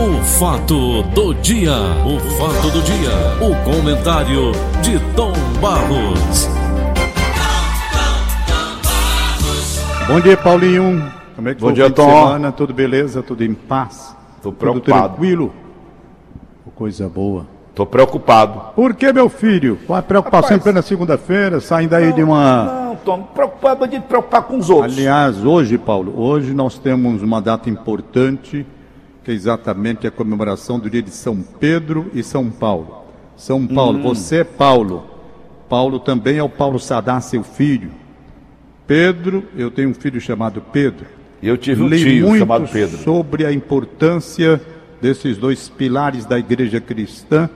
O fato do dia, o fato do dia, o comentário de Tom Barros. Bom dia, Paulinho. Como é que Bom dia, Tom. semana? Tudo beleza? Tudo em paz? Tô Tudo preocupado. tranquilo? Coisa boa. Tô preocupado. Por que, meu filho? Preocupação Rapaz. plena segunda-feira, saindo aí de uma... Não, Tom, preocupado de preocupar com os outros. Aliás, hoje, Paulo, hoje nós temos uma data importante, que é exatamente a comemoração do dia de São Pedro e São Paulo. São Paulo, Hum. você é Paulo. Paulo também é o Paulo Sadá, seu filho. Pedro, eu tenho um filho chamado Pedro. E eu tive um Li tio muito chamado Pedro. sobre a importância desses dois pilares da igreja cristã.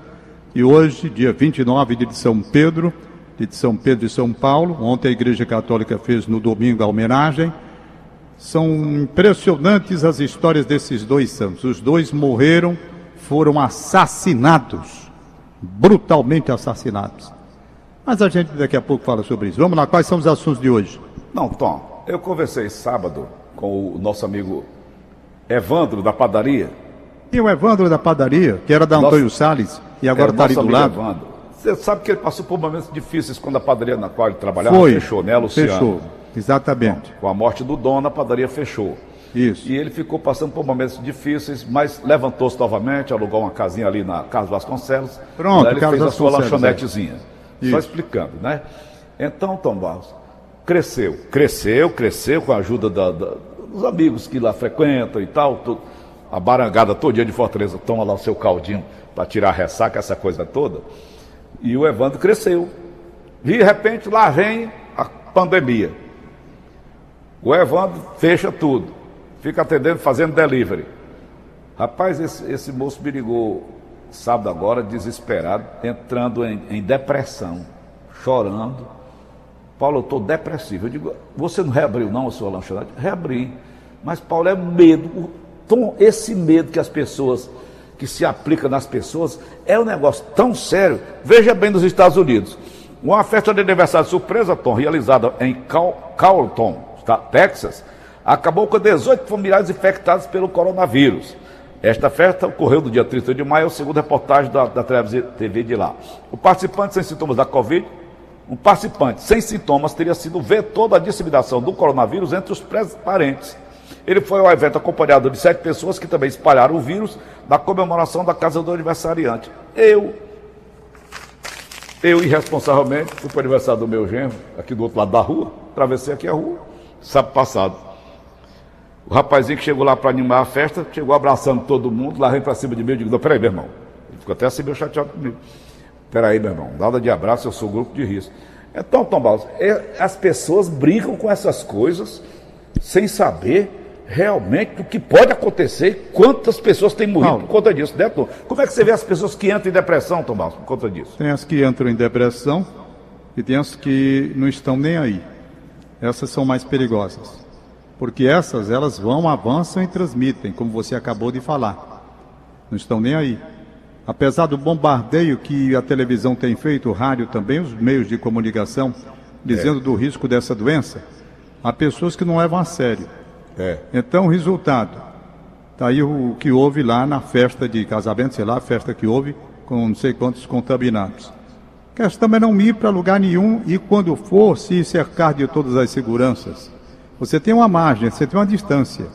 E hoje, dia 29, dia de São Pedro, dia de São Pedro e São Paulo. Ontem a igreja católica fez no domingo a homenagem. São impressionantes as histórias desses dois santos. Os dois morreram, foram assassinados, brutalmente assassinados. Mas a gente daqui a pouco fala sobre isso. Vamos lá, quais são os assuntos de hoje? Não, Tom, eu conversei sábado com o nosso amigo Evandro da padaria. E o Evandro da padaria, que era da Nossa- Antônio Salles, e agora está ali nosso do lado. Evandro. Você sabe que ele passou por momentos difíceis quando a padaria na qual ele trabalhava Foi. fechou, né, Luciano? Fechou. Exatamente. Com a morte do dono, a padaria fechou. Isso. E ele ficou passando por momentos difíceis, mas levantou-se novamente, alugou uma casinha ali na Casa Vasconcelos. Pronto, ele Carlos fez a sua é. lanchonetezinha. Só Isso. explicando, né? Então, Tom Barros, cresceu, cresceu, cresceu com a ajuda da- da- dos amigos que lá frequentam e tal. tu- a barangada todo dia de Fortaleza toma lá o seu caldinho para tirar a ressaca, essa coisa toda. E o Evandro cresceu. De repente, lá vem a pandemia. O Evandro fecha tudo, fica atendendo, fazendo delivery. Rapaz, esse, esse moço me ligou sábado agora, desesperado, entrando em, em depressão, chorando. Paulo, eu estou depressivo. Eu digo, você não reabriu não a sua lanchonete? Reabri. Mas, Paulo, é medo. Tom, esse medo que as pessoas, que se aplica nas pessoas, é um negócio tão sério. Veja bem nos Estados Unidos. Uma festa de aniversário surpresa, Tom, realizada em Cal- Carlton, Texas, acabou com 18 familiares infectados pelo coronavírus. Esta festa ocorreu no dia 30 de maio, segundo reportagem da, da TV de lá. O participante sem sintomas da Covid, um participante sem sintomas teria sido vetor da disseminação do coronavírus entre os parentes. Ele foi ao evento acompanhado de sete pessoas que também espalharam o vírus na comemoração da casa do aniversariante. Eu, eu irresponsavelmente, fui para o aniversário do meu genro, aqui do outro lado da rua, atravessei aqui a rua, sábado passado. O rapazinho que chegou lá para animar a festa, chegou abraçando todo mundo, lá vem para cima de mim, eu digo, não, peraí, meu irmão. Ele ficou até assim meio chateado comigo. Peraí, meu irmão, nada de abraço, eu sou grupo de risco. Então, Tom Barros, é- as pessoas brincam com essas coisas sem saber realmente o que pode acontecer, quantas pessoas têm morrido por conta disso, né, Tom? Como é que você vê as pessoas que entram em depressão, Tom Barros, por conta disso? Tem as que entram em depressão e tem as que não estão nem aí. Essas são mais perigosas. Porque essas, elas vão, avançam e transmitem, como você acabou de falar. Não estão nem aí. Apesar do bombardeio que a televisão tem feito, o rádio também, os meios de comunicação, dizendo do risco dessa doença, há pessoas que não levam a sério. É. Então, resultado. Está aí o que houve lá na festa de casamento, sei lá, a festa que houve, com não sei quantos contaminados. Questão é não ir para lugar nenhum e, quando for, se cercar de todas as seguranças. Você tem uma margem, você tem uma distância.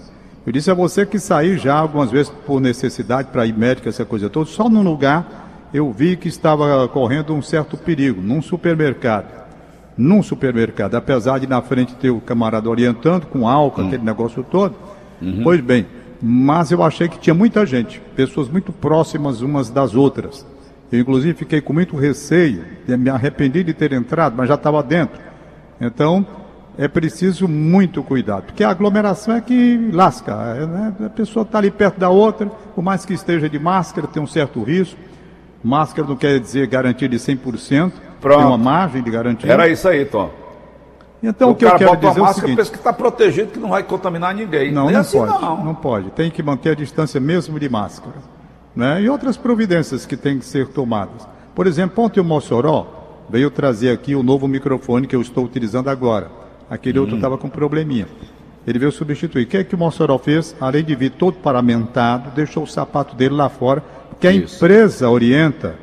Eu disse a você que saí já algumas vezes por necessidade para ir médico, essa coisa toda. Só num lugar eu vi que estava correndo um certo perigo, num supermercado num supermercado, apesar de na frente ter o camarada orientando com álcool, aquele negócio todo. Pois bem, mas eu achei que tinha muita gente, pessoas muito próximas umas das outras. Eu, inclusive, fiquei com muito receio, me arrependi de ter entrado, mas já estava dentro. Então, é preciso muito cuidado, porque a aglomeração é que lasca. é, né? A pessoa está ali perto da outra, por mais que esteja de máscara, tem um certo risco. Máscara não quer dizer garantia de 100%, Pronto. tem uma margem de garantia. Era isso aí, Tom. Então, o que eu quero dizer é o máscara, seguinte: pensa que está protegido, que não vai contaminar ninguém. não, é não assim, pode, não. não pode. Tem que manter a distância mesmo de máscara. Né? E outras providências que têm que ser tomadas. Por exemplo, ontem o Mossoró veio trazer aqui o novo microfone que eu estou utilizando agora. Aquele Hum. outro estava com probleminha. Ele veio substituir. O que é que o Mossoró fez? Além de vir todo paramentado, deixou o sapato dele lá fora, porque a Isso. empresa orienta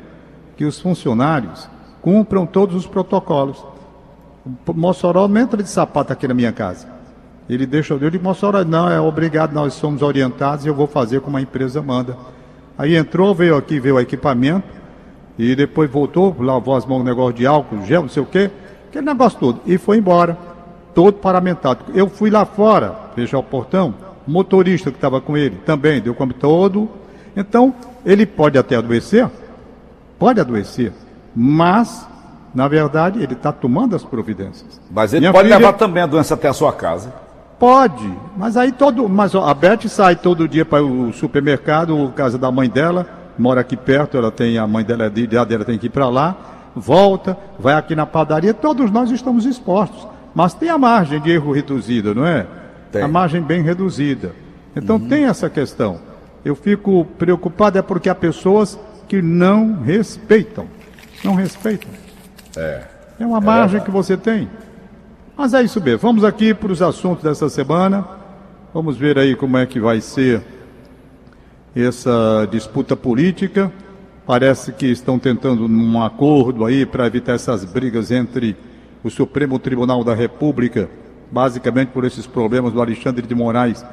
que os funcionários cumpram todos os protocolos. O Mossoró não entra de sapato aqui na minha casa. Ele deixa, eu digo, Mossoró, não, é obrigado, nós somos orientados e eu vou fazer como a empresa manda. Aí entrou, veio aqui, veio o equipamento, e depois voltou, lavou as mãos, negócio de álcool, gel, não sei o quê, aquele negócio todo, e foi embora, todo paramentado. Eu fui lá fora, fechar o portão, o motorista que estava com ele também deu como todo. Então, ele pode até adoecer, pode adoecer, mas, na verdade, ele está tomando as providências. Mas ele Minha pode filha- levar também a doença até a sua casa. Pode, mas aí todo. Mas a Beth sai todo dia para o supermercado, casa da mãe dela, mora aqui perto, ela tem, a mãe dela é de idade, ela tem que ir para lá, volta, vai aqui na padaria, todos nós estamos expostos. Mas tem a margem de erro reduzida, não é? Tem. A margem bem reduzida. Então tem essa questão. Eu fico preocupado é porque há pessoas que não respeitam. Não respeitam. É. É uma margem que você tem. Mas é isso mesmo. Vamos aqui para os assuntos dessa semana. Vamos ver aí como é que vai ser essa disputa política. Parece que estão tentando um acordo aí para evitar essas brigas entre o Supremo Tribunal da República, basicamente por esses problemas do Alexandre de Moraes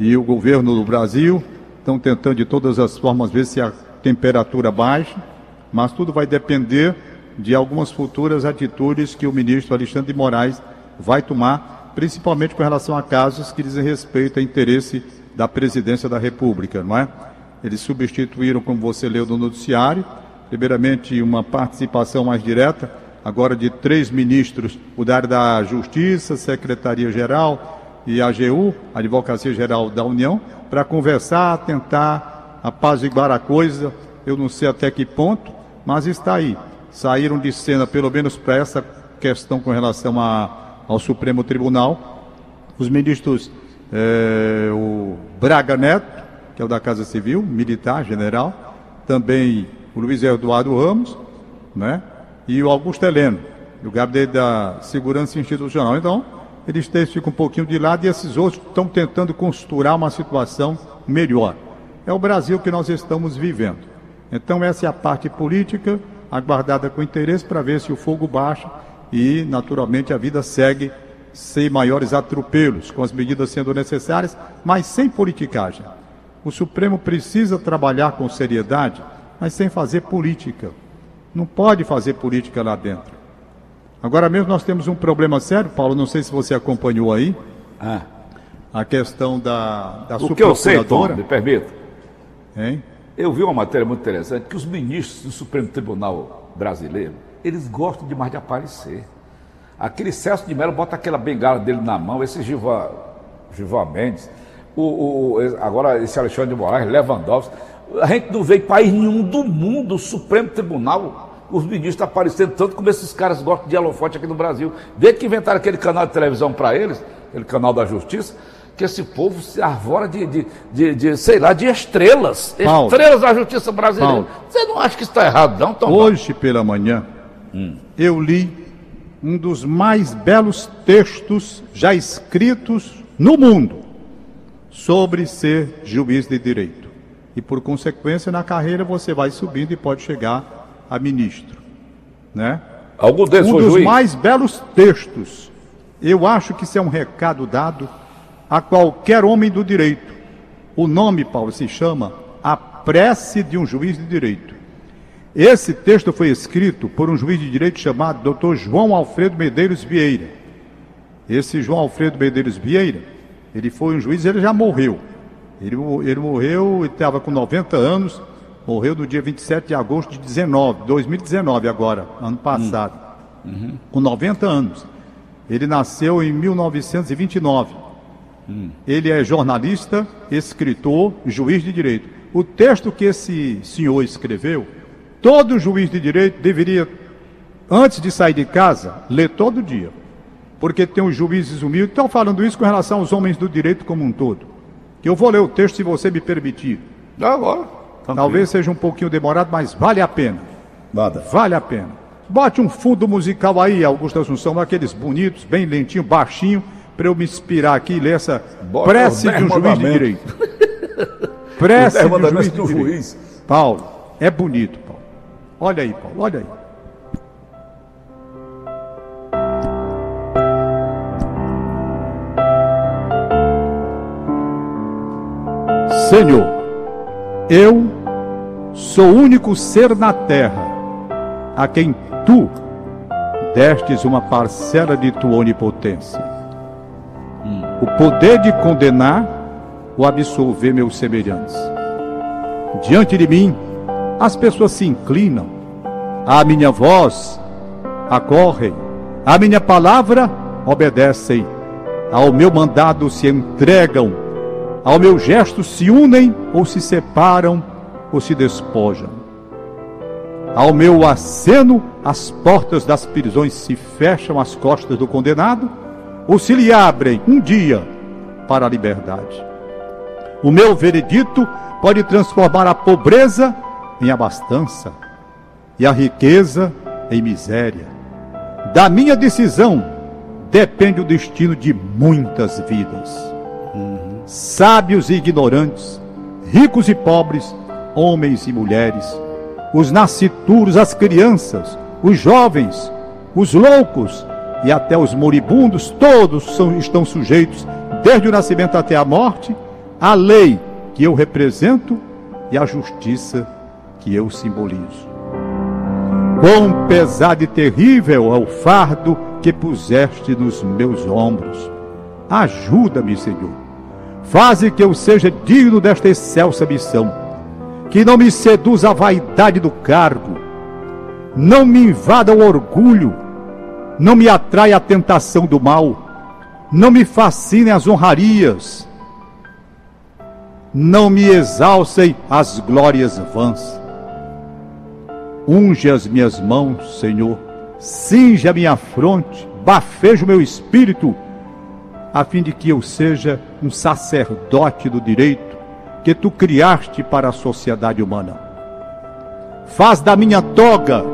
e o governo do Brasil. Estão tentando de todas as formas ver se a temperatura baixa, mas tudo vai depender de algumas futuras atitudes que o ministro Alexandre de Moraes vai tomar, principalmente com relação a casos que dizem respeito ao interesse da presidência da República, não é? Eles substituíram, como você leu no noticiário, primeiramente uma participação mais direta, agora de três ministros, o da área da Justiça, Secretaria-Geral e AGU, Advocacia Geral da União, para conversar, tentar apaziguar a coisa. Eu não sei até que ponto, mas está aí. Saíram de cena, pelo menos para essa questão com relação a, ao Supremo Tribunal, os ministros, eh, o Braga Neto, que é o da Casa Civil, militar, general, também o Luiz Eduardo Ramos, né? E o Augusto Heleno, do Gabinete da Segurança Institucional. Então, eles três ficam um pouquinho de lado e esses outros estão tentando costurar uma situação melhor. É o Brasil que nós estamos vivendo. Então, essa é a parte política, aguardada com interesse para ver se o fogo baixa e, naturalmente, a vida segue sem maiores atropelos, com as medidas sendo necessárias, mas sem politicagem. O Supremo precisa trabalhar com seriedade, mas sem fazer política. Não pode fazer política lá dentro. Agora mesmo nós temos um problema sério, Paulo, não sei se você acompanhou aí, Ah. a questão da, da O que eu sei, Tom, me permita, hein? eu vi uma matéria muito interessante que os ministros do Supremo Tribunal brasileiro, eles gostam demais de aparecer. Aquele Celso de Mello bota aquela bengala dele na mão, esse Giva, Giva Mendes, o, o- agora esse Alexandre de Moraes, Lewandowski. A gente não vê em país nenhum do mundo o Supremo Tribunal, os ministros aparecendo tanto como esses caras gostam de holofote aqui no Brasil. Desde que inventaram aquele canal de televisão para eles, aquele canal da justiça, que esse povo se arvora de, de, de, de, sei lá, de estrelas. Paulo. Estrelas da justiça brasileira. Paulo. Você não acha que está errado, não, Tom? Hoje pela manhã, eu li um dos mais belos textos já escritos no mundo sobre ser juiz de direito. E por consequência, na carreira você vai subindo e pode chegar a ministro, né? Algum deles um dos juiz? mais belos textos. Eu acho que isso é um recado dado a qualquer homem do direito. O nome, Paulo, se chama A Prece de um Juiz de Direito. Esse texto foi escrito por um juiz de direito chamado Dr. João Alfredo Medeiros Vieira. Esse João Alfredo Medeiros Vieira, ele foi um juiz, ele já morreu. Ele, ele morreu, ele estava com 90 anos, morreu no dia 27 de agosto de 19, 2019 agora, ano passado, com 90 anos. Ele nasceu em 1929. Ele é jornalista, escritor, juiz de direito. O texto que esse senhor escreveu, todo juiz de direito deveria, antes de sair de casa, ler todo dia. Porque tem os juízes humildes. Estou falando isso com relação aos homens do direito como um todo. Que eu vou ler o texto se você me permitir. Agora. Talvez seja um pouquinho demorado, mas vale a pena. Nada. Vale a pena. Bote um fundo musical aí, Augusto Assunção, aqueles bonitos, bem lentinho, baixinho, para eu me inspirar aqui e ler essa Bota prece de um juiz de direito. prece de um juiz de direito. Juiz. Paulo, é bonito, Paulo. Olha aí, Paulo, olha aí. Senhor, eu sou o único ser na terra a quem tu destes uma parcela de tua onipotência. Hum. O poder de condenar ou absolver meus semelhantes. Diante de mim, as pessoas se inclinam, à minha voz acorrem, à minha palavra obedecem, ao meu mandado se entregam ao meu gesto se unem ou se separam ou se despojam. Ao meu aceno, as portas das prisões se fecham às costas do condenado ou se lhe abrem um dia para a liberdade. O meu veredito pode transformar a pobreza em abastança e a riqueza em miséria. Da minha decisão depende o destino de muitas vidas sábios e ignorantes, ricos e pobres, homens e mulheres, os nascituros, as crianças, os jovens, os loucos e até os moribundos, todos são, estão sujeitos, desde o nascimento até a morte, à lei que eu represento e à justiça que eu simbolizo. Quão pesado e terrível é o fardo que puseste nos meus ombros. Ajuda-me, Senhor Faze que eu seja digno desta excelsa missão. Que não me seduza a vaidade do cargo. Não me invada o orgulho. Não me atraia a tentação do mal. Não me fascinem as honrarias. Não me exalcem as glórias vãs. Unge as minhas mãos, Senhor. Cinge a minha fronte. Bafeja o meu espírito a fim de que eu seja um sacerdote do direito que tu criaste para a sociedade humana. Faz da minha toga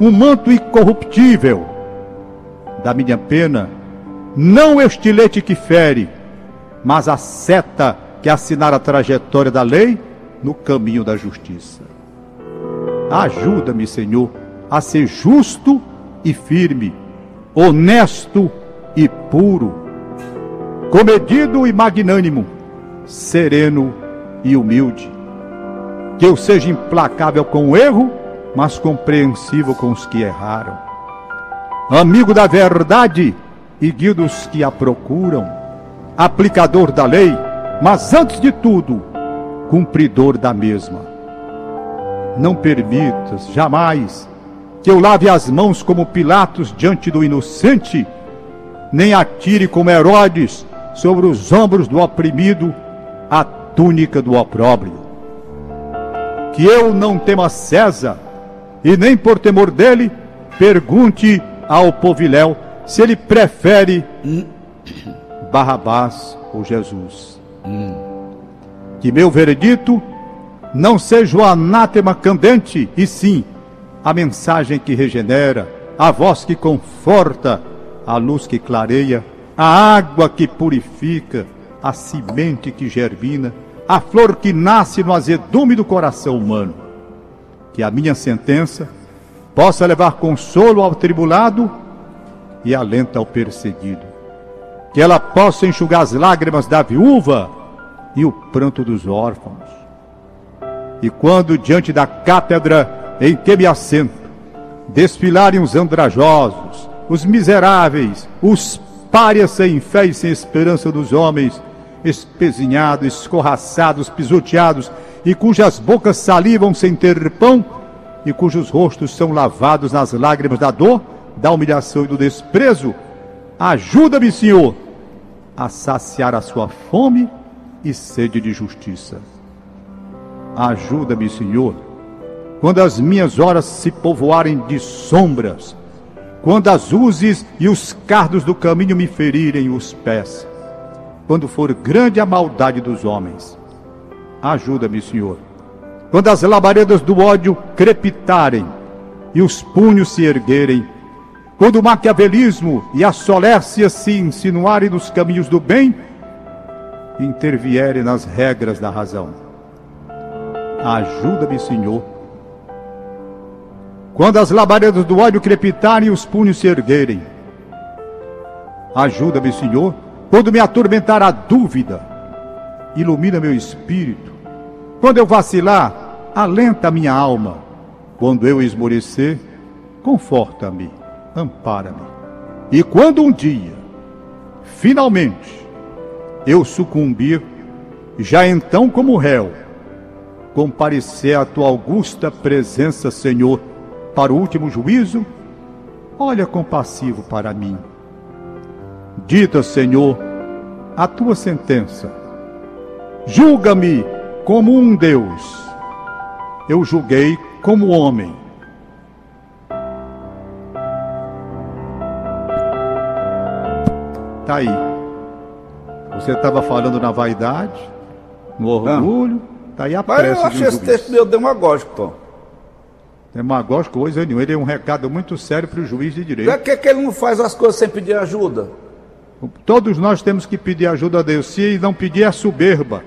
um manto incorruptível, da minha pena, não o estilete que fere, mas a seta que assinar a trajetória da lei no caminho da justiça. Ajuda-me, Senhor, a ser justo e firme, honesto e puro comedido e magnânimo, sereno e humilde. Que eu seja implacável com o erro, mas compreensivo com os que erraram. Amigo da verdade e guia dos que a procuram. Aplicador da lei, mas antes de tudo, cumpridor da mesma. Não permitas jamais que eu lave as mãos como Pilatos diante do inocente, nem atire como Herodes sobre os ombros do oprimido a túnica do opróbrio. Que eu não tema César, e nem por temor dele, pergunte ao poviléu se ele prefere Barrabás ou Jesus. Que meu veredito não seja o anátema candente, e sim a mensagem que regenera, a voz que conforta, a luz que clareia a água que purifica, a semente que germina, a flor que nasce no azedume do coração humano. Que a minha sentença possa levar consolo ao tribulado e alento ao perseguido. Que ela possa enxugar as lágrimas da viúva e o pranto dos órfãos. E quando diante da cátedra em que me assento, desfilarem os andrajosos, os miseráveis, os párias sem fé e sem esperança dos homens, espezinhados, escorraçados, pisoteados, e cujas bocas salivam sem ter pão, e cujos rostos são lavados nas lágrimas da dor, da humilhação e do desprezo. Ajuda-me, Senhor, a saciar a sua fome e sede de justiça. Ajuda-me, Senhor, quando as minhas horas se povoarem de sombras quando as uzes e os cardos do caminho me ferirem os pés, quando for grande a maldade dos homens. Ajuda-me, Senhor. Quando as labaredas do ódio crepitarem e os punhos se erguerem, quando o maquiavelismo e a solécia se insinuarem nos caminhos do bem, intervierem nas regras da razão. Ajuda-me, Senhor. Quando as labaredas do ódio crepitarem e os punhos se erguerem, ajuda-me, Senhor. Quando me atormentar a dúvida, ilumina meu espírito. Quando eu vacilar, alenta a minha alma. Quando eu esmorecer, conforta-me ampara-me. E quando um dia, finalmente, eu sucumbir, já então como réu, comparecer à tua augusta presença, Senhor, para o último juízo, olha compassivo para mim. Dita, Senhor, a tua sentença. Julga-me como um Deus. Eu julguei como homem Está aí. Você estava falando na vaidade, no orgulho, está aí a Mas prece eu acho esse texto meio demagógico, Tom. Demagógico, coisa nenhuma. Ele é um recado muito sério para o juiz de direito. Por que, que ele não faz as coisas sem pedir ajuda? Todos nós temos que pedir ajuda a Deus. Se não pedir, é soberba.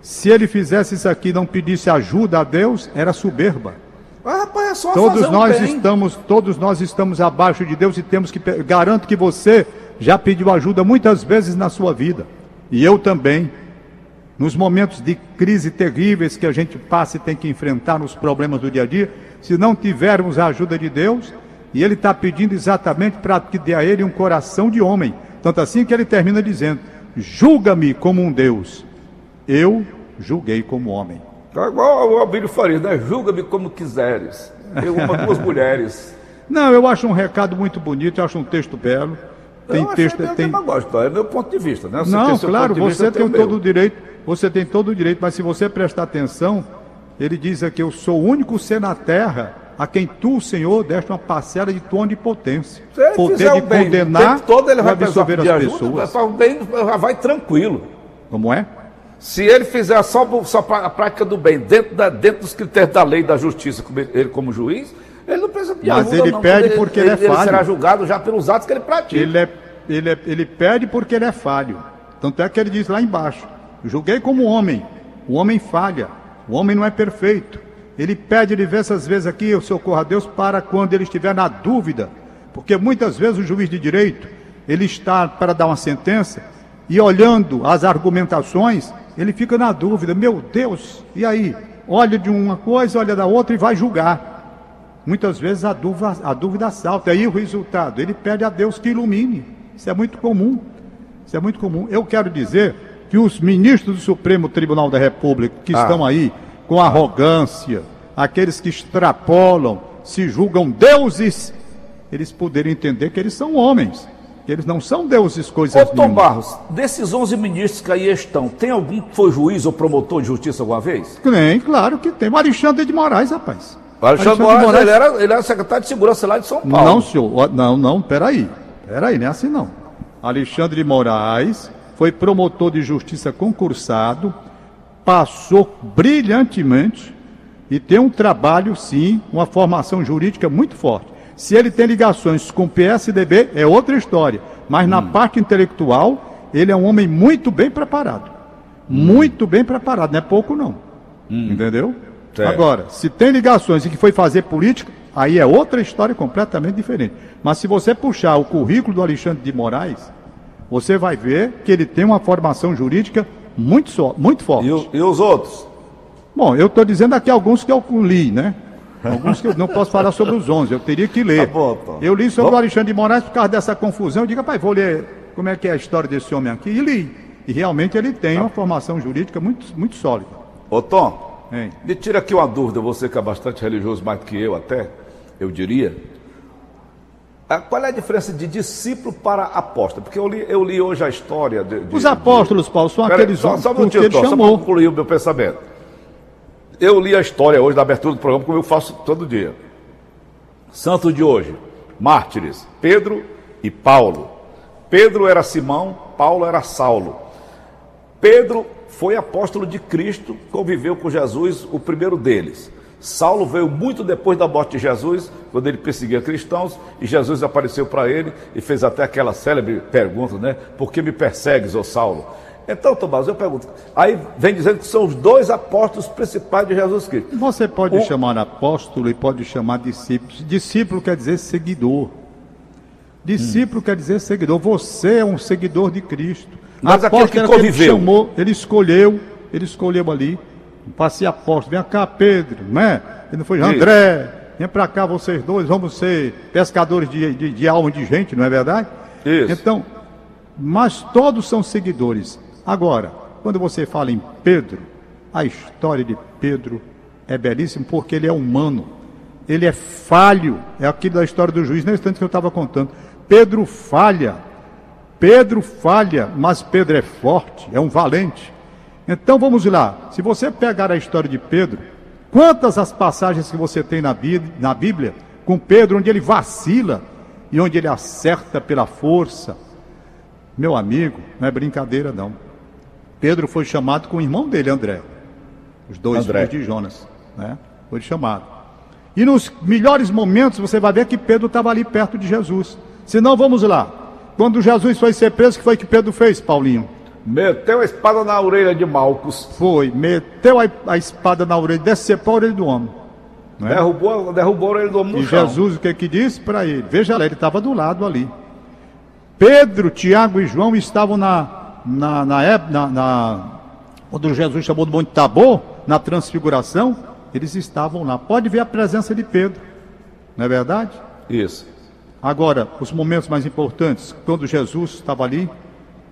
Se ele fizesse isso aqui e não pedisse ajuda a Deus, era soberba. Mas, rapaz, é só Todos nós bem. estamos, todos nós estamos abaixo de Deus e temos que garanto que você já pediu ajuda muitas vezes na sua vida. E eu também. Nos momentos de crise terríveis que a gente passa e tem que enfrentar nos problemas do dia a dia, se não tivermos a ajuda de Deus, e ele está pedindo exatamente para que dê a ele um coração de homem. Tanto assim que ele termina dizendo: Julga-me como um Deus. Eu julguei como homem. Tá igual o Albírio Farias, né? Julga-me como quiseres. Eu uma duas mulheres. Não, eu acho um recado muito bonito, eu acho um texto belo. Tem eu texto, tem, demagógico, é meu ponto de vista, né? Você Não, claro, você tem todo o direito, você tem todo o direito, mas se você prestar atenção, ele diz aqui: Eu sou o único ser na terra a quem tu, Senhor, deste uma parcela de tua onipotência. Se ele Poder de bem, condenar todo ele e vai pedir as ajuda, pessoas. mas o bem vai tranquilo. Como é? Se ele fizer só, só a prática do bem, dentro, da- dentro dos critérios da lei da justiça, como ele, ele como juiz, ele não precisa pedir Mas ajuda, ele não, pede porque ele é Ele falho. será julgado já pelos atos que ele pratica. Ele, é, ele, é, ele pede porque ele é falho. Tanto é que ele diz lá embaixo: Julguei como homem. O homem falha. O homem não é perfeito. Ele pede diversas vezes aqui: Eu socorro a Deus para quando ele estiver na dúvida. Porque muitas vezes o juiz de direito ele está para dar uma sentença e olhando as argumentações, ele fica na dúvida: Meu Deus, e aí? Olha de uma coisa, olha da outra e vai julgar. Muitas vezes a dúvida, a dúvida salta. Aí o resultado, ele pede a Deus que ilumine. Isso é muito comum. Isso é muito comum. Eu quero dizer que os ministros do Supremo Tribunal da República que Ah. estão aí com arrogância, aqueles que extrapolam, se julgam deuses, eles poderiam entender que eles são homens, que eles não são deuses coisas Ô Tom nenhuma. Barros, desses 11 ministros que aí estão, tem algum que foi juiz ou promotor de justiça alguma vez? Tem, claro que tem. O Alexandre de Moraes, rapaz. O Alexandre Moraes, ele era, ele era secretário de segurança lá de São Paulo. Não, senhor. Não, não, peraí. Peraí, não é assim não. Alexandre de Moraes foi promotor de justiça concursado, passou brilhantemente e tem um trabalho, sim, uma formação jurídica muito forte. Se ele tem ligações com o PSDB, é outra história. Mas na parte intelectual, ele é um homem muito bem preparado. Muito bem preparado, não é pouco não. Entendeu? Certo. Agora, se tem ligações e que foi fazer política, aí é outra história completamente diferente. Mas se você puxar o currículo do Alexandre de Moraes, você vai ver que ele tem uma formação jurídica muito, só, muito forte. E, o- e os outros? Bom, eu estou dizendo aqui alguns que eu li, né? Alguns que eu não posso falar sobre os 11, eu teria que ler. Tá bom, Tom. Eu li sobre Vamos- o Alexandre de Moraes por causa dessa confusão. Eu digo, pai, vou ler como é que é a história desse homem aqui. E li. E realmente ele tem Tá. uma formação jurídica muito, muito sólida. Ô Tom, Hein? me tira aqui uma dúvida, você que é bastante religioso, mais que eu até, eu diria. Ah, Qual é a diferença de discípulo para apóstolo? Porque eu li, eu li hoje a história de. de- Os apóstolos, Paulo, são Pera aqueles só, só um que minutinho, ele Tom, só para chamou. concluir o meu pensamento. Eu li a história hoje da abertura do programa, como eu faço todo dia. Santo de hoje, mártires, Pedro e Paulo. Pedro era Simão, Paulo era Saulo. Pedro foi apóstolo de Cristo, conviveu com Jesus, o primeiro deles. Saulo veio muito depois da morte de Jesus, quando ele perseguia cristãos, e Jesus apareceu para ele e fez até aquela célebre pergunta, né? Por que me persegues, ô Saulo? Então, Tomás, eu pergunto, aí vem dizendo que são os dois apóstolos principais de Jesus Cristo. Você pode O- chamar apóstolo e pode chamar discípulo. Discípulo quer dizer seguidor. Discípulo Hum. quer dizer seguidor. Você é um seguidor de Cristo. Mas aquele que conviveu. Ele chamou, ele escolheu, ele escolheu ali. Passei apóstolo, vem cá, Pedro, né? Ele não foi. André, vem pra cá vocês dois, vamos ser pescadores de, de, de alma de gente, não é verdade? Isso. Então, mas todos são seguidores. Agora, quando você fala em Pedro, a história de Pedro é belíssima porque ele é humano. Ele é falho. É aquilo da história do juiz, nesse tanto que eu estava contando. Pedro falha. Pedro falha, mas Pedro é forte, é um valente. Então vamos lá. Se você pegar a história de Pedro, quantas as passagens que você tem na Bí- na Bíblia com Pedro, onde ele vacila e onde ele acerta pela força? Meu amigo, não é brincadeira não. Pedro foi chamado com o irmão dele, André. Os dois André. filhos de Jonas, né? Foi chamado. E nos melhores momentos você vai ver que Pedro estava ali perto de Jesus. Se não, vamos lá. Quando Jesus foi ser preso, o que foi que Pedro fez, Paulinho? Meteu a espada na orelha de Malcos, Foi, meteu a, a espada na orelha, decepou a orelha do homem. Não é? derrubou, derrubou a orelha do homem no E chão. Jesus o que que disse para ele? Veja lá, ele estava do lado ali. Pedro, Tiago e João estavam na, na, na, ép- na, na quando Jesus chamou do Monte Tabor, na transfiguração, eles estavam lá. Pode ver a presença de Pedro, não é verdade? Isso. Agora, os momentos mais importantes, quando Jesus estava ali,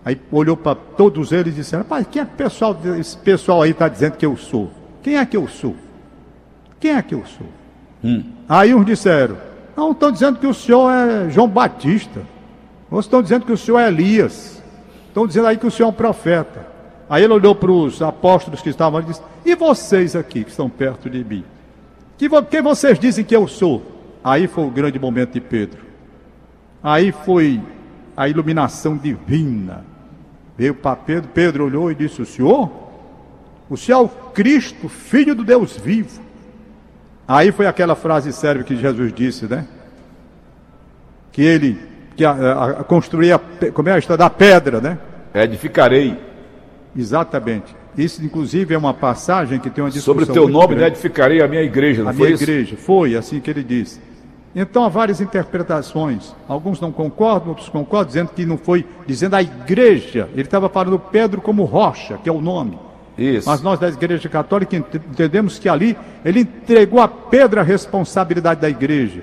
aí olhou para todos eles e disse: Rapaz, quem é que pessoal, esse pessoal aí está dizendo que eu sou? Quem é que eu sou? Quem é que eu sou? Aí uns disseram: Não, estão dizendo que o senhor é João Batista. Outros estão dizendo que o senhor é Elias. Estão dizendo aí que o senhor é um profeta. Aí ele olhou para os apóstolos que estavam ali e disse: E vocês aqui que estão perto de mim? Que, vo- quem vocês dizem que eu sou? Aí foi o grande momento de Pedro. Aí foi a iluminação divina. Veio para Pedro, Pedro olhou e disse: O senhor? O senhor é o Cristo, filho do Deus vivo. Aí foi aquela frase célebre que Jesus disse, né? Que ele que a, a, a construía, como é a história da pedra, né? Edificarei. Exatamente. Isso, inclusive, é uma passagem que tem uma discussão Sobre o teu nome, né, edificarei a minha igreja, não A foi minha isso? igreja. Foi assim que ele disse. Então há várias interpretações. Alguns não concordam, outros concordam, dizendo que não foi, dizendo a igreja. Ele estava falando Pedro como rocha, que é o nome. Isso. Mas nós da Igreja Católica ent- entendemos que ali ele entregou a Pedro a responsabilidade da igreja.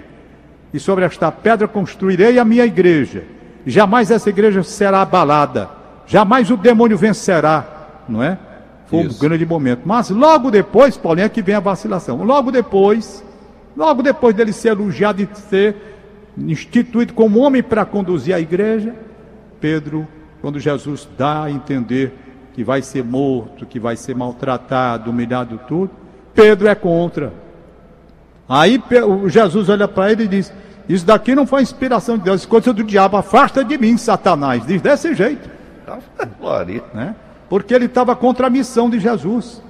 E sobre esta pedra construirei a minha igreja. Jamais essa igreja será abalada. Jamais o demônio vencerá. Não é? Foi Isso. um grande momento. Mas logo depois, Paulinho, é que vem a vacilação. Logo depois, logo depois dele ser elogiado e ser instituído como homem para conduzir a igreja, Pedro, quando Jesus dá a entender que vai ser morto, que vai ser maltratado, humilhado, tudo, Pedro é contra. Aí Jesus olha para ele e diz: Isso daqui não foi inspiração de Deus, isso é coisa do diabo, afasta de mim, Satanás. Diz desse jeito, Glória. né? Porque ele estava contra a missão de Jesus.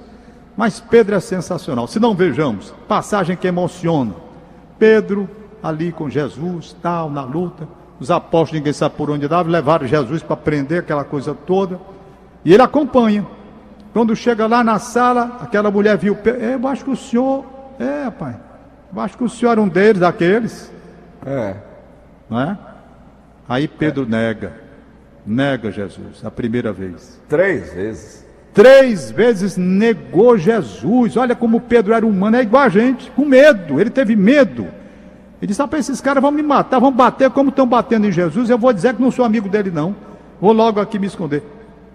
Mas Pedro é sensacional. Se não vejamos, passagem que emociona. Pedro ali com Jesus, tal, na luta. Os apóstolos, ninguém sabe por onde dava, levaram Jesus para prender aquela coisa toda. E ele acompanha. Quando chega lá na sala, aquela mulher viu, Pedro, "É, eu acho que o senhor, é, pai, eu acho que o senhor era um deles, daqueles, É. não é? Aí Pedro nega, nega Jesus, a primeira vez. Três vezes. Três vezes negou Jesus. Olha como Pedro era humano, é igual a gente, com medo. Ele teve medo. Ele disse: Rapaz, esses caras vão me matar, vão bater como estão batendo em Jesus. Eu vou dizer que não sou amigo dele, não. Vou logo aqui me esconder.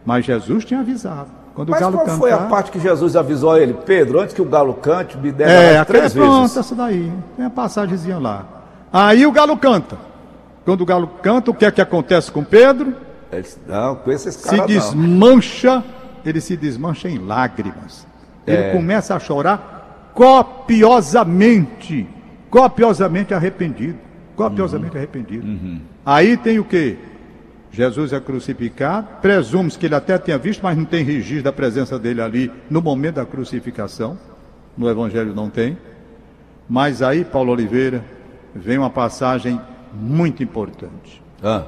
Mas Jesus tinha avisado. Quando Mas o galo qual cantar. foi a parte que Jesus avisou a ele? Pedro, antes que o galo cante, me dê É, até três pronto, vezes. essa daí. Tem a passagemzinha lá. Aí o galo canta. Quando o galo canta, o que é que acontece com Pedro? Ele não, com esses se caras não. desmancha, ele se desmancha em lágrimas. Ele É. começa a chorar copiosamente, copiosamente arrependido, copiosamente arrependido. Aí tem o que? Jesus é crucificado, presume que ele até tenha visto, mas não tem registro da presença dele ali no momento da crucificação. No Evangelho não tem. Mas aí, Paulo Oliveira, vem uma passagem muito importante. Ah,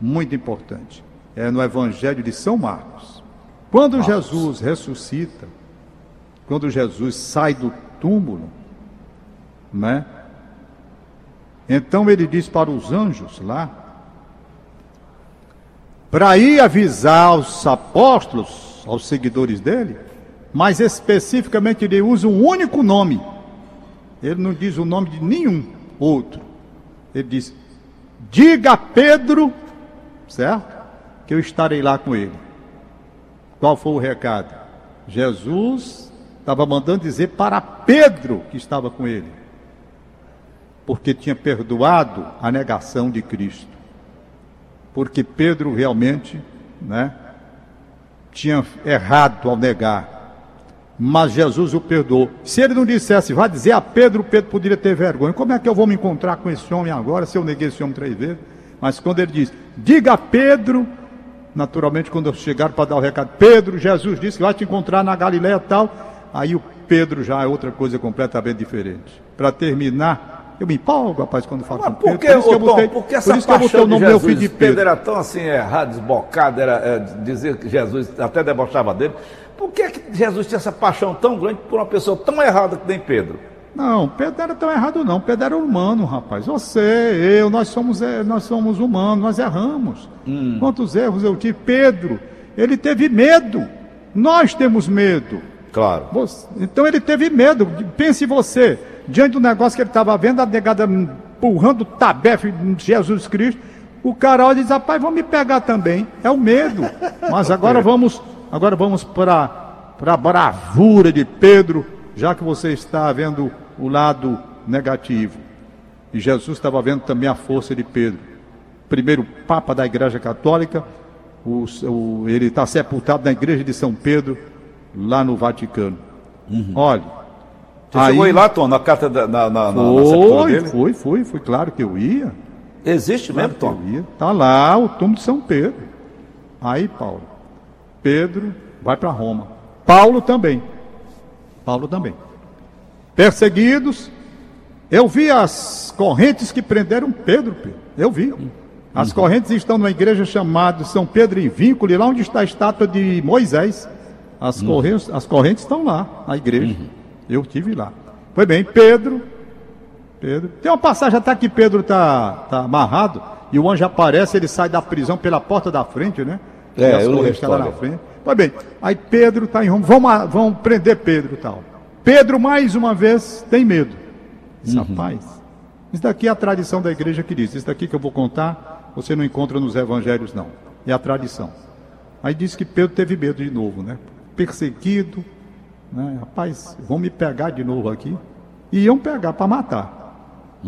Muito importante. É no Evangelho de São Marcos. Quando. Jesus ressuscita, quando Jesus sai do túmulo, né? Então ele diz para os anjos lá, para ir avisar aos apóstolos, aos seguidores dele, mas especificamente ele usa um único nome. Ele não diz o nome de nenhum outro. Ele diz: Diga a Pedro, certo? Que eu estarei lá com ele. Qual foi o recado? Jesus estava mandando dizer para Pedro que estava com ele, porque tinha perdoado a negação de Cristo. Porque Pedro realmente, né, tinha errado ao negar. Mas Jesus o perdoou. Se ele não dissesse, vá dizer a Pedro, Pedro poderia ter vergonha. Como é que eu vou me encontrar com esse homem agora se eu neguei esse homem três vezes? Mas quando ele diz, diga a Pedro, naturalmente quando chegaram para dar o recado, Pedro, Jesus disse que vai te encontrar na Galileia tal, aí o Pedro já é outra coisa completamente diferente. Para terminar, eu me empolgo, rapaz, quando falo Mas com por Pedro. que, por que ô, eu botei, Tom, por que por essa isso que eu botei paixão o nome meu filho Jesus? de Pedro Pedro. era tão assim errado, desbocado, era, é, dizer que Jesus até debochava dele. Por que, que Jesus tinha essa paixão tão grande por uma pessoa tão errada que nem Pedro? Não, Pedro era tão errado não. Pedro era humano, rapaz. Você, eu, nós somos, é, nós somos humanos, nós erramos. Quantos erros eu tive? Pedro, ele teve medo. Nós temos medo. Claro. Você- então ele teve medo. Pense você, diante do negócio que ele estava vendo, a negada empurrando o tabefe de Jesus Cristo. O cara olha e diz, rapaz, vão me pegar também. É o medo. Mas agora vamos, agora vamos para a bravura de Pedro, já que você está vendo o lado negativo. E Jesus estava vendo também a força de Pedro. Primeiro Papa da Igreja Católica, o- o- ele está sepultado na Igreja de São Pedro, lá no Vaticano. Olha. Você chegou aí lá, Tom, na carta da, na, na, na, na Foi, foi, foi, foi claro que eu ia. Existe mesmo, Claro Tom? que eu ia. Tá lá o túmulo de São Pedro. Aí, Paulo. Pedro vai para Roma. Paulo também. Paulo também. Perseguidos. Eu vi as correntes que prenderam Pedro, Pedro. Eu vi. As correntes estão numa igreja chamada São Pedro em Vínculo, lá onde está a estátua de Moisés. As, correntes, as correntes estão lá, na igreja. Eu tive lá. Foi bem, Pedro, Pedro. Tem uma passagem até que Pedro está tá amarrado e o anjo aparece, ele sai da prisão pela porta da frente, né? É, E as eu correntes estão lá na frente. Pois bem, aí Pedro está em Roma, vão, vão prender Pedro e tal. Pedro, mais uma vez, tem medo. Diz, rapaz, isso daqui é a tradição da igreja que diz. Isso daqui que eu vou contar, você não encontra nos evangelhos, não. É a tradição. Aí diz que Pedro teve medo de novo, né? Perseguido, né? Rapaz, vão me pegar de novo aqui. E iam pegar para matar.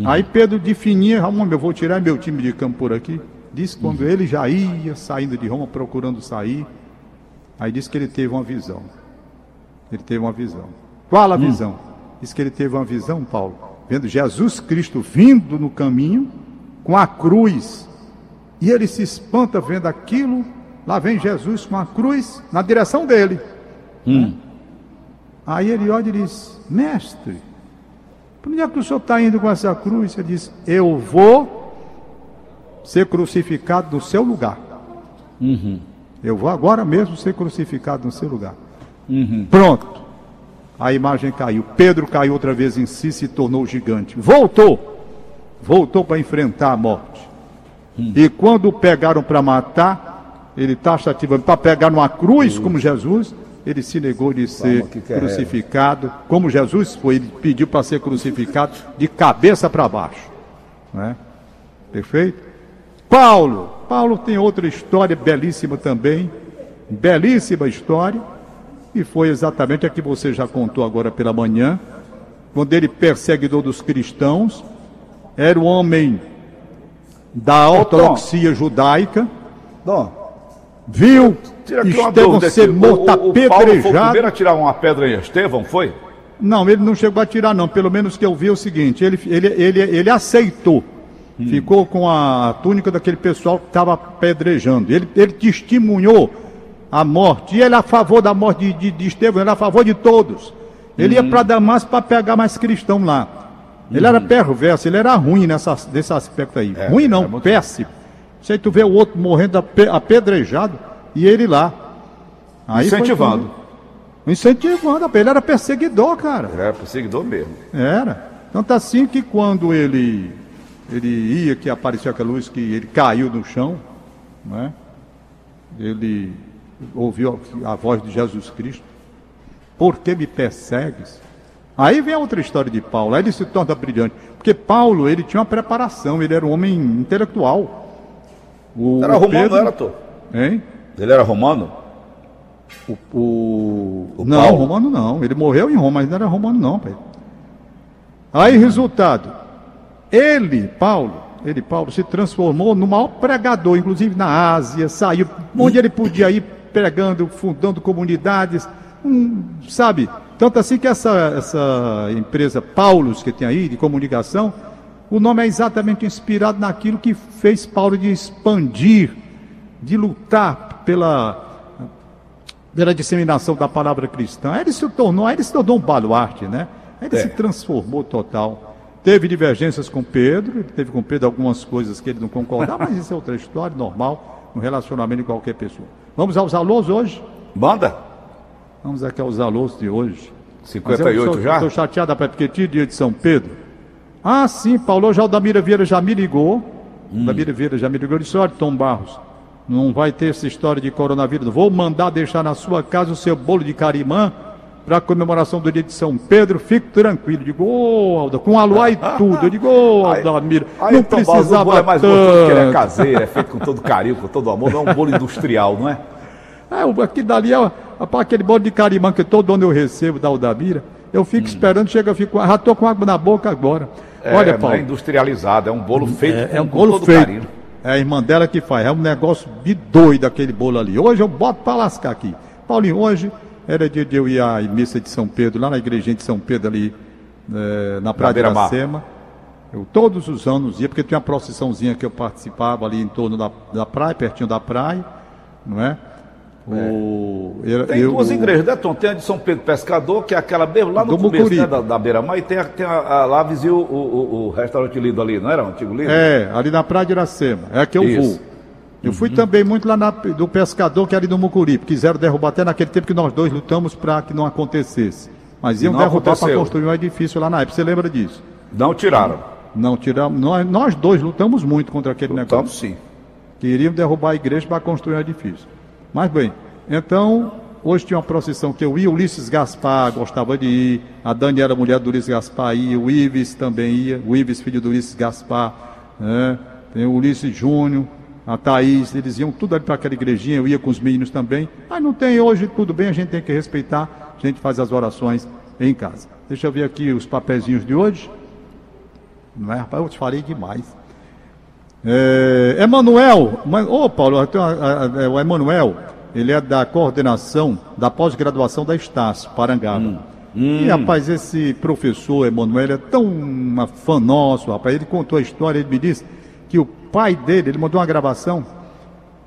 Aí Pedro de fininha, Ramon, eu vou tirar meu time de campo por aqui. Diz que quando ele já ia saindo de Roma, procurando sair, aí diz que ele teve uma visão. Ele teve uma visão. Qual a visão? Diz que ele teve uma visão, Paulo, vendo Jesus Cristo vindo no caminho com a cruz. E ele se espanta vendo aquilo. Lá vem Jesus com a cruz na direção dele. Aí ele olha e diz: Mestre, por onde é que o senhor está indo com essa cruz? Ele diz: Eu vou ser crucificado no seu lugar. Eu vou agora mesmo ser crucificado no seu lugar. Pronto. A imagem caiu. Pedro caiu outra vez em si, se tornou gigante. Voltou. Voltou para enfrentar a morte. E quando o pegaram para matar, ele taxativamente, para pegar numa cruz como Jesus, ele se negou de ser que querela. crucificado, como Jesus foi, ele pediu para ser crucificado de cabeça para baixo. Né? Perfeito? Paulo, Paulo tem outra história belíssima também, belíssima história, e foi exatamente a que você já contou agora pela manhã, quando ele perseguidor dos cristãos, era um homem da ortodoxia judaica, Tom, viu Estevão ser morto o, o, o apedrejado. tirar uma pedra em Estevão, foi? Não, ele não chegou a tirar, não. Pelo menos que eu vi é o seguinte: ele, ele, ele, ele aceitou. Ficou com a túnica daquele pessoal que estava apedrejando. Ele, ele testemunhou a morte. E ele é a favor da morte de, de, de Estevão, ele é a favor de todos. Ele ia para Damasco para pegar mais cristão lá. Ele era perverso, ele era ruim nessa, nesse aspecto aí. É, ruim não, é muito- péssimo. Se aí tu vê o outro morrendo ape- apedrejado e ele lá. Aí quando- Incentivando, ele era perseguidor, cara. Ele era perseguidor mesmo. Era. Tanto assim que quando ele, ele ia, que apareceu aquela luz, que ele caiu no chão, né? ele ouviu a, voz de Jesus Cristo. Por que me persegues? Aí vem a outra história de Paulo, aí ele se torna brilhante. Porque Paulo, ele tinha uma preparação, ele era um homem intelectual. O, Era o romano, Pedro- era, Tô? Hein? Ele era romano? O, o- O não, Paulo? romano não. Ele morreu em Roma, mas não era romano não, pai. Aí, resultado, ele, Paulo, ele, Paulo, se transformou no maior pregador, inclusive na Ásia, saiu onde ele podia ir pregando, fundando comunidades, hum, sabe? Tanto assim que essa, essa empresa Paulus, que tem aí, de comunicação, o nome é exatamente inspirado naquilo que fez Paulo de expandir, de lutar pela pela disseminação da palavra cristã. Aí ele se tornou, ele se tornou um baluarte, né? Aí ele É. se transformou total. Teve divergências com Pedro, teve com Pedro algumas coisas que ele não concordava, mas isso é outra história, normal, no relacionamento de qualquer pessoa. Vamos aos alôs hoje? Banda? Vamos aqui aos alôs de hoje. 58 já? Estou chateado, porque tinha dia de São Pedro. Ah, sim, Paulo, já o Damira Vieira já me ligou. Hum. Damira Vieira já me ligou e disse, olha, Tom Barros, não vai ter essa história de coronavírus. Vou mandar deixar na sua casa o seu bolo de carimã para a comemoração do dia de São Pedro. Fique tranquilo. Digo, ô, Alda, com aluá e tudo. Eu digo, ô, Aí- Aldamira, Aí, não o precisava bolo é mais gostoso porque ele é caseiro, é feito com todo carinho, com todo amor, não é um bolo industrial, não é? É, aqui dali é rapaz, aquele bolo de carimã que todo ano eu recebo da Aldamira. Eu fico esperando, chega, eu fico, já estou com água na boca agora. É, Olha, não Paulo, é industrializado, é um bolo feito é, com, é um com bolo todo feito. carinho. É a irmã dela que faz. É um negócio de doido aquele bolo ali. Hoje eu boto para lascar aqui. Paulinho, hoje era dia de eu ir à missa de São Pedro, lá na igrejinha de São Pedro ali, eh, na Praia de. Iracema. Eu todos os anos ia, porque tinha uma procissãozinha que eu participava ali em torno da, da praia, pertinho da praia, não é? O, eu- Tem eu- duas igrejas, né, Tom? Tem a de São Pedro Pescador, que é aquela mesmo lá no começo né, da, da beira-mar, e tem, a, tem a, a- lá vizinho o, o, o restaurante Lido ali, não era o antigo Lido? É, ali na Praia de Iracema. É que eu Isso. vou. Eu fui também muito lá na- do pescador, que é ali no Mucuri. Quiseram derrubar até naquele tempo que nós dois lutamos para que não acontecesse. Mas iam não derrubar para construir um edifício lá na época. Você lembra disso? Não tiraram. Não tiramos. Nós, nós dois lutamos muito contra aquele Então, negócio. sim. Queriam derrubar a igreja para construir um edifício. Mas bem, então, hoje tinha uma procissão que eu ia, Ulisses Gaspar gostava de ir, a Daniela, mulher do Ulisses Gaspar, ia, o Ives também ia, o Ives, filho do Ulisses Gaspar, né? tem o Ulisses Júnior, a Thaís, eles iam tudo ali para aquela igrejinha, eu ia com os meninos também. Mas não tem hoje, tudo bem, a gente tem que respeitar, a gente faz as orações em casa. Deixa eu ver aqui os papezinhos de hoje. Não é, rapaz, eu te falei demais. É, Emanuel, ô Paulo, a- a- é, o Emanuel, ele é da coordenação da pós-graduação da Estácio, Parangaba. E rapaz, esse professor Emanuel é tão uma fã nosso, rapaz. Ele contou a história, ele me disse que o pai dele, ele mandou uma gravação,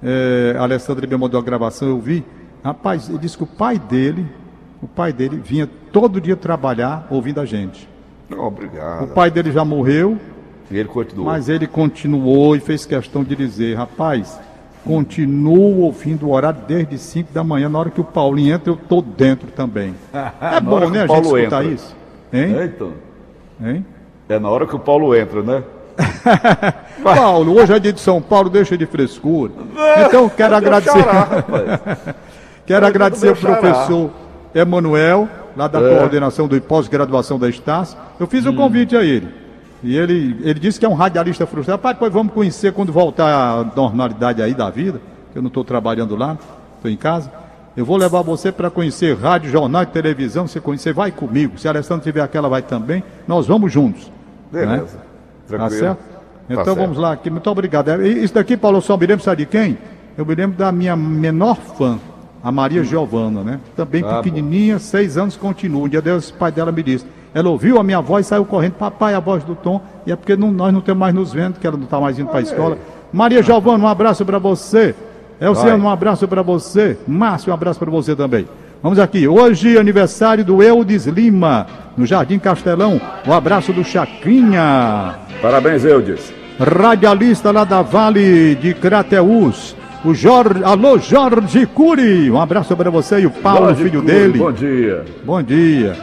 é, a Alessandra me mandou uma gravação, eu vi. Rapaz, ele disse que o pai dele, o pai dele vinha todo dia trabalhar ouvindo a gente. O Obrigado. pai dele já morreu, E ele continuou. mas ele continuou e fez questão de dizer, rapaz, continuo ouvindo o horário desde 5 da manhã, na hora que o Paulinho entra, eu tô dentro também. É bom, né, o a gente escutar entra. isso? Hein? É, então. Hein? É na hora que o Paulo entra, né? Paulo, hoje é dia de São Paulo, deixa de frescura. Então, quero agradecer, xará, quero agradecer ao professor Emanuel, lá da É. coordenação do pós-graduação da Estácio. Eu fiz um convite a ele. E ele, ele disse que é um radialista frustrado. Pai, depois vamos conhecer quando voltar à normalidade aí da vida, que eu não estou trabalhando lá, estou em casa. Eu vou levar você para conhecer rádio, jornal e televisão. Você conhecer, vai comigo. Se a Alessandra tiver aquela, vai também. Nós vamos juntos. né? Beleza. Tá Tranquilo. certo? Tá Então certo. vamos lá, aqui. muito obrigado. É, Isso daqui, Paulo, só me lembro, sabe de quem? Eu me lembro da minha menor fã, a Maria Giovana, né? Também Ah, pequenininha, seis anos, continua. Um dia Deus, o pai dela me disse. Ela ouviu a minha voz, saiu correndo, papai, a voz do Tom, e é porque não- nós não temos mais nos vendo, que ela não está mais indo para a escola. Maria Giovana, um abraço para você. Elciano, um abraço para você. Márcio, um abraço para você também. Vamos aqui. Hoje, aniversário do Eudes Lima, no Jardim Castelão. Um abraço do Chacrinha. Parabéns, Eudes. Radialista lá da Vale de Crateús. O Jorge, alô Jorge Cury, um abraço para você e o Paulo, Jorge filho Cury, dele. Bom dia. Bom dia.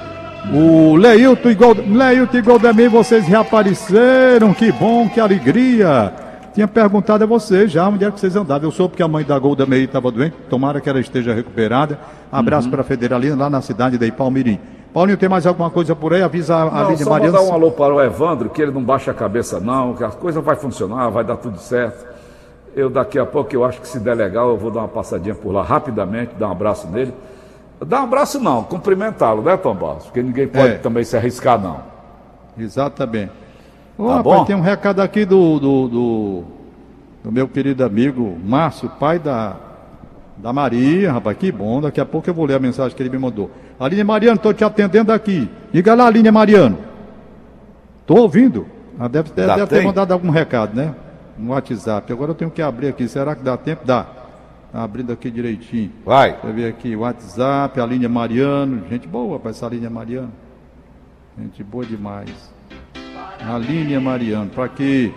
O Leilton e, Gold... Leilton e Goldemir, vocês reapareceram, que bom, que alegria. Tinha perguntado a vocês já onde é que vocês andavam. Eu soube que a mãe da Golda Meir estava doente, tomara que ela esteja recuperada. Abraço uhum. para a Federalina lá na cidade de Palmirim. Paulinho, tem mais alguma coisa por aí? Avisa a, Lídia Mariana. Só dar um alô para o Evandro, que ele não baixa a cabeça não, que a coisa vai funcionar, vai dar tudo certo. Eu daqui a pouco, eu acho que se der legal, eu vou dar uma passadinha por lá rapidamente, dar um abraço nele. Dar um abraço não, cumprimentá-lo, né, Tom Barros? Porque ninguém pode é. também se arriscar, não. Exatamente. Ô, tá rapaz, bom? tem um recado aqui do, do, do, do, meu querido amigo Márcio, pai da, da Maria, rapaz, que bom. Daqui a pouco eu vou ler a mensagem que ele me mandou. Aline Mariano, estou te atendendo aqui. Diga lá, Aline Mariano. Estou ouvindo. Ah, deve, deve, deve ter mandado algum recado, né? no WhatsApp. Agora eu tenho que abrir aqui. Será que dá tempo? Dá. Tá abrindo aqui direitinho. Vai. Deixa eu ver aqui. WhatsApp, a linha Mariano. Gente boa para essa linha Mariano. Gente boa demais. A linha Mariano. Para quê?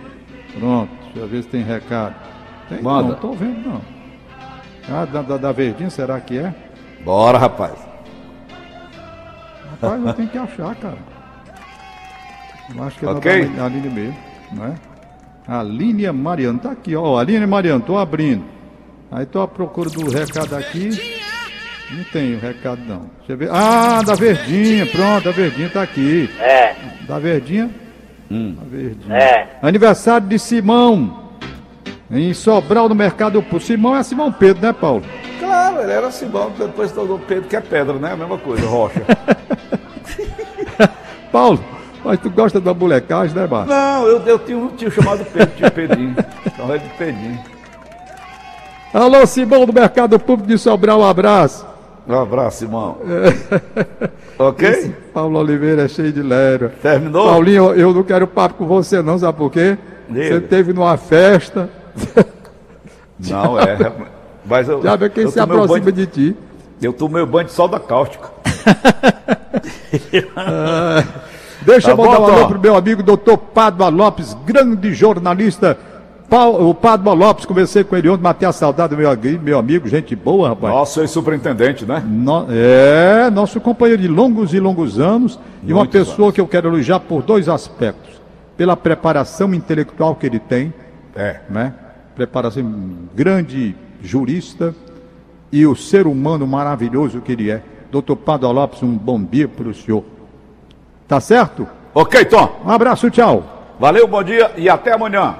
Pronto. Deixa eu ver se tem recado. Tem? Manda. Não estou vendo, não. Ah, da, da, da Verdinha, será que é? Bora, rapaz. Rapaz, eu tenho que achar, cara. Eu acho que é okay. da, da linha mesmo, não é? Aline Mariano, tá aqui, ó. Aline Mariano, tô abrindo. Aí tô à procura do recado aqui. Não tem o recado não. Deixa eu ver. Ah, da Verdinha, pronto, a Verdinha tá aqui. É. Da Verdinha? Hum. Da Verdinha. É. Aniversário de Simão. Em Sobral, no mercado. Simão é Simão Pedro, né, Paulo? Claro, ele era Simão, depois todo Pedro, que é pedra, né? A mesma coisa, rocha. Paulo, mas tu gosta da molecagem, né, Marcos? Não, eu, eu tinha um tio chamado Pedro, tio Pedrinho. Então é de Pedrinho. Alô, Simão do Mercado Público de Sobral, um abraço. Um abraço, Simão. Ok? Esse Paulo Oliveira é cheio de lera. Terminou? Paulinho, eu não quero papo com você não, sabe por quê? Dele. Você teve numa festa. Não, é. Mas eu, Já vê quem se aproxima banho, de ti. Eu tomei banho de solda cáustica. ah. Deixa tá eu mandar bom, um alô pro meu amigo doutor Padua Lopes, grande jornalista. O Padua Lopes, conversei com ele ontem, matei a saudade do meu, meu amigo, gente boa, rapaz. Nosso ex-superintendente, né? No, é, nosso companheiro de longos e longos anos. Muito e uma pessoa que eu quero elogiar por dois aspectos. Pela preparação intelectual que ele tem. É. Né? Preparação, grande jurista. E o ser humano maravilhoso que ele é. Doutor Padua Lopes, um bom dia para o senhor. Tá certo? Ok, Tom. Um abraço, tchau. Valeu, bom dia e até amanhã.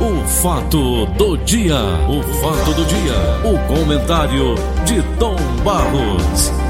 O fato do dia. O fato do dia. O comentário de Tom Barros.